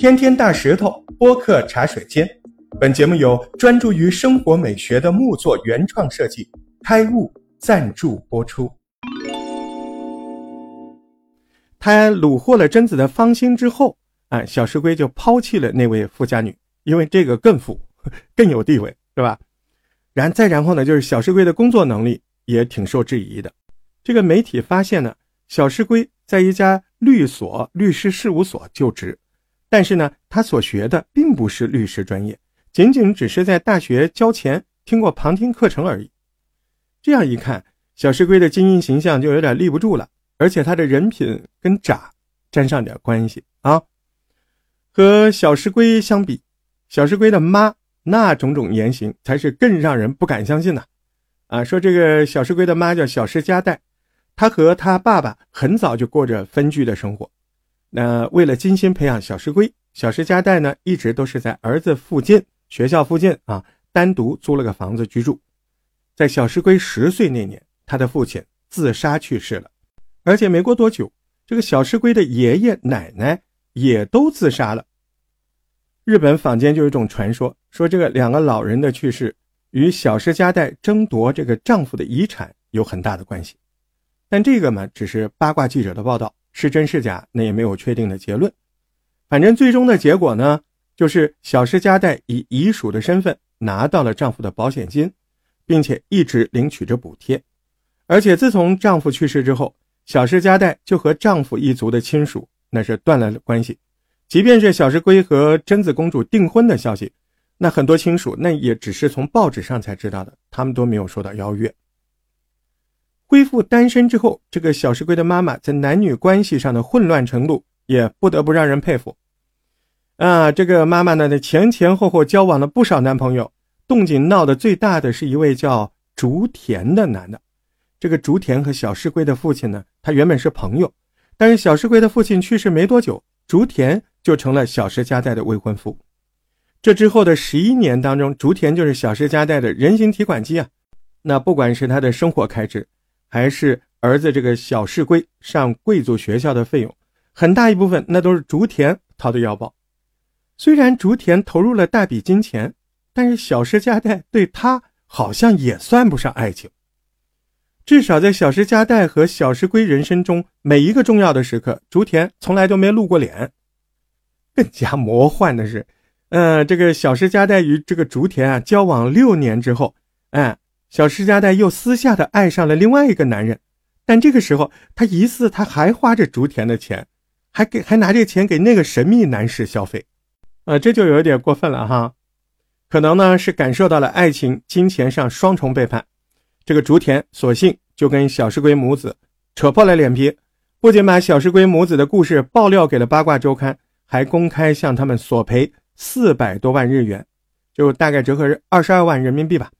天天大石头播客茶水间，本节目由专注于生活美学的木作原创设计开悟赞助播出。他虏获了贞子的芳心之后，啊，小石龟就抛弃了那位富家女，因为这个更富，更有地位，是吧？然再然后呢，就是小石龟的工作能力也挺受质疑的。这个媒体发现呢，小石龟在一家律所律师事务所就职，但是呢，他所学的并不是律师专业，仅仅只是在大学交钱听过旁听课程而已。这样一看，小石龟的精英形象就有点立不住了，而且他的人品跟渣沾上点关系啊。和小石龟相比，小石龟的妈那种种言行才是更让人不敢相信呢。啊，说这个小石龟的妈叫小石佳代。她和她爸爸很早就过着分居的生活。那为了精心培养小石龟，小石家代呢一直都是在儿子附近学校附近啊单独租了个房子居住。在小石龟十岁那年，他的父亲自杀去世了，而且没过多久，这个小石龟的爷爷奶奶也都自杀了。日本坊间就有一种传说，说这个两个老人的去世与小石家代争夺这个丈夫的遗产有很大的关系。但这个嘛，只是八卦记者的报道，是真是假，那也没有确定的结论。反正最终的结果呢，就是小石佳代以遗属的身份拿到了丈夫的保险金，并且一直领取着补贴。而且自从丈夫去世之后，小石佳代就和丈夫一族的亲属那是断了关系。即便是小石龟和贞子公主订婚的消息，那很多亲属那也只是从报纸上才知道的，他们都没有收到邀约。恢复单身之后，这个小石龟的妈妈在男女关系上的混乱程度也不得不让人佩服。啊，这个妈妈呢，前前后后交往了不少男朋友，动静闹得最大的是一位叫竹田的男的。这个竹田和小石龟的父亲呢，他原本是朋友，但是小石龟的父亲去世没多久，竹田就成了小石家代的未婚夫。这之后的十一年当中，竹田就是小石家代的人形提款机啊。那不管是他的生活开支，还是儿子这个小世龟上贵族学校的费用，很大一部分那都是竹田掏的腰包。虽然竹田投入了大笔金钱，但是小石家代对他好像也算不上爱情。至少在小石家代和小石龟人生中每一个重要的时刻，竹田从来都没露过脸。更加魔幻的是，呃，这个小石家代与这个竹田啊交往六年之后，哎。小石家代又私下的爱上了另外一个男人，但这个时候他疑似他还花着竹田的钱，还给还拿这钱给那个神秘男士消费，啊，这就有点过分了哈。可能呢是感受到了爱情、金钱上双重背叛，这个竹田索性就跟小石龟母子扯破了脸皮，不仅把小石龟母子的故事爆料给了八卦周刊，还公开向他们索赔四百多万日元，就大概折合二十二万人民币吧。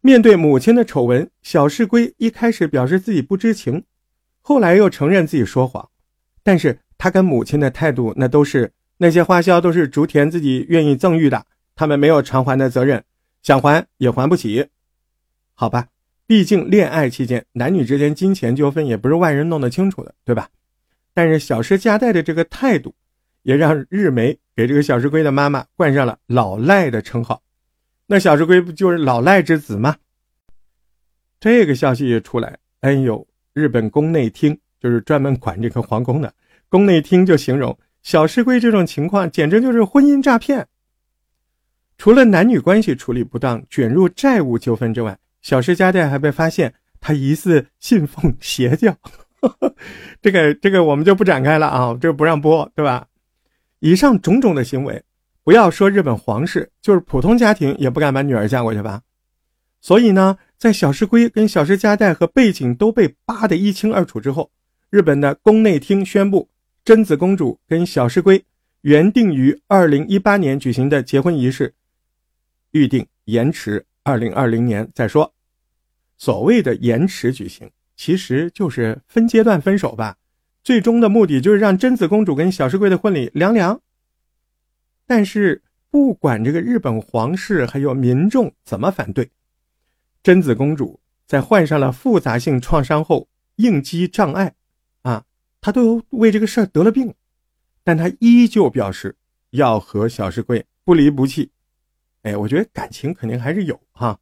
面对母亲的丑闻，小市龟一开始表示自己不知情，后来又承认自己说谎。但是他跟母亲的态度，那都是那些花销都是竹田自己愿意赠予的，他们没有偿还的责任，想还也还不起。好吧，毕竟恋爱期间男女之间金钱纠纷也不是外人弄得清楚的，对吧？但是小石家代的这个态度，也让日媒给这个小石龟的妈妈冠上了“老赖”的称号。那小石龟不就是老赖之子吗？这个消息一出来，哎呦，日本宫内厅就是专门管这个皇宫的宫内厅就形容小石龟这种情况简直就是婚姻诈骗。除了男女关系处理不当、卷入债务纠纷之外，小石家代还被发现他疑似信奉邪教。这个这个我们就不展开了啊，这不让播，对吧？以上种种的行为。不要说日本皇室，就是普通家庭也不敢把女儿嫁过去吧。所以呢，在小石龟跟小石家代和背景都被扒得一清二楚之后，日本的宫内厅宣布，贞子公主跟小石龟原定于二零一八年举行的结婚仪式，预定延迟二零二零年再说。所谓的延迟举行，其实就是分阶段分手吧。最终的目的就是让贞子公主跟小石龟的婚礼凉凉。但是，不管这个日本皇室还有民众怎么反对，贞子公主在患上了复杂性创伤后应激障碍，啊，她都为这个事儿得了病。但他依旧表示要和小石龟不离不弃。哎，我觉得感情肯定还是有哈。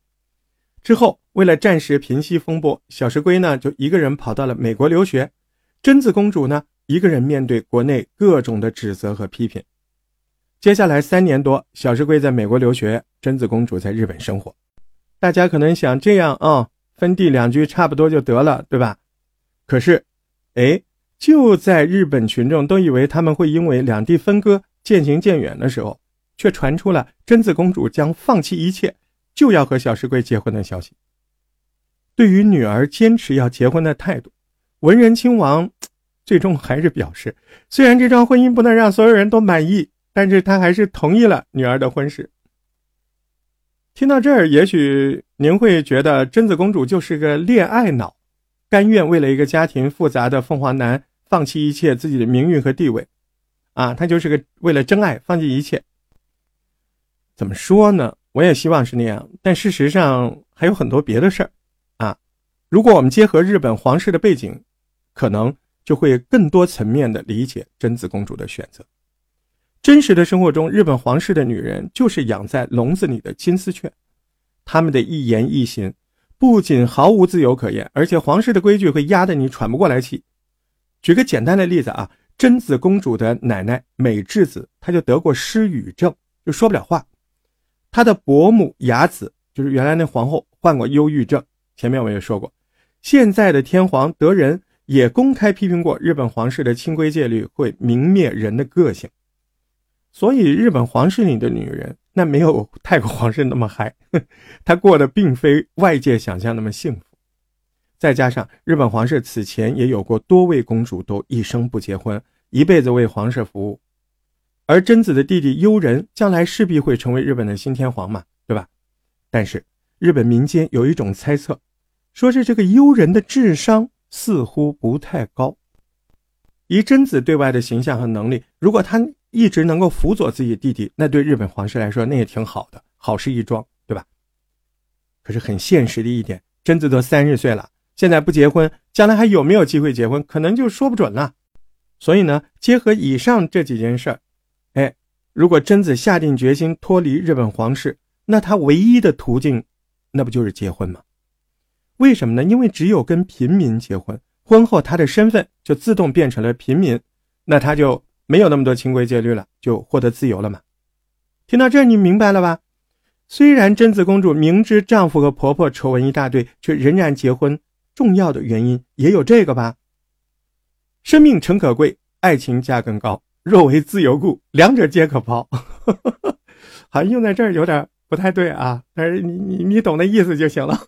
之后，为了暂时平息风波，小石龟呢就一个人跑到了美国留学，贞子公主呢一个人面对国内各种的指责和批评。接下来三年多，小石龟在美国留学，贞子公主在日本生活。大家可能想这样啊，分地两居差不多就得了，对吧？可是，哎，就在日本群众都以为他们会因为两地分割渐行渐远的时候，却传出了贞子公主将放弃一切。就要和小石龟结婚的消息。对于女儿坚持要结婚的态度，文仁亲王最终还是表示，虽然这桩婚姻不能让所有人都满意，但是他还是同意了女儿的婚事。听到这儿，也许您会觉得贞子公主就是个恋爱脑，甘愿为了一个家庭复杂的凤凰男放弃一切自己的名誉和地位，啊，她就是个为了真爱放弃一切。怎么说呢？我也希望是那样，但事实上还有很多别的事儿，啊，如果我们结合日本皇室的背景，可能就会更多层面的理解贞子公主的选择。真实的生活中，日本皇室的女人就是养在笼子里的金丝雀，她们的一言一行不仅毫无自由可言，而且皇室的规矩会压得你喘不过来气。举个简单的例子啊，贞子公主的奶奶美智子，她就得过失语症，就说不了话。他的伯母雅子就是原来那皇后，患过忧郁症。前面我也说过，现在的天皇德仁也公开批评过日本皇室的清规戒律会泯灭人的个性。所以，日本皇室里的女人那没有泰国皇室那么嗨，她过得并非外界想象那么幸福。再加上日本皇室此前也有过多位公主都一生不结婚，一辈子为皇室服务。而贞子的弟弟悠仁将来势必会成为日本的新天皇嘛，对吧？但是日本民间有一种猜测，说是这个悠仁的智商似乎不太高。以贞子对外的形象和能力，如果他一直能够辅佐自己弟弟，那对日本皇室来说那也挺好的，好事一桩，对吧？可是很现实的一点，贞子都三十岁了，现在不结婚，将来还有没有机会结婚，可能就说不准了。所以呢，结合以上这几件事儿。哎，如果贞子下定决心脱离日本皇室，那她唯一的途径，那不就是结婚吗？为什么呢？因为只有跟平民结婚，婚后她的身份就自动变成了平民，那她就没有那么多清规戒律了，就获得自由了嘛。听到这，你明白了吧？虽然贞子公主明知丈夫和婆婆丑闻一大堆，却仍然结婚，重要的原因也有这个吧？生命诚可贵，爱情价更高。若为自由故，两者皆可抛。好像用在这儿有点不太对啊，但是你你你懂那意思就行了。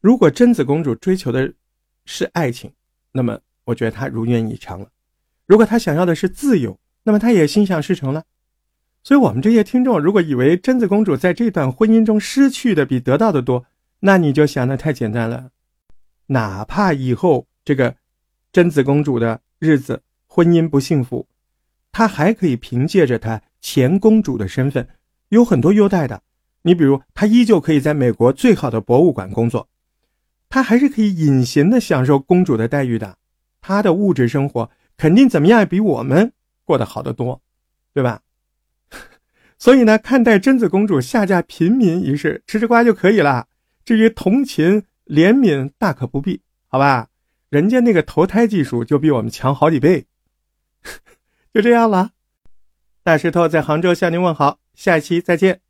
如果贞子公主追求的是爱情，那么我觉得她如愿以偿了；如果她想要的是自由，那么她也心想事成了。所以，我们这些听众如果以为贞子公主在这段婚姻中失去的比得到的多，那你就想的太简单了。哪怕以后这个贞子公主的日子婚姻不幸福。她还可以凭借着她前公主的身份，有很多优待的。你比如，她依旧可以在美国最好的博物馆工作，她还是可以隐形的享受公主的待遇的。她的物质生活肯定怎么样也比我们过得好得多，对吧？所以呢，看待贞子公主下嫁平民一事，吃吃瓜就可以了。至于同情怜悯，大可不必，好吧？人家那个投胎技术就比我们强好几倍。就这样了，大石头在杭州向您问好，下期再见。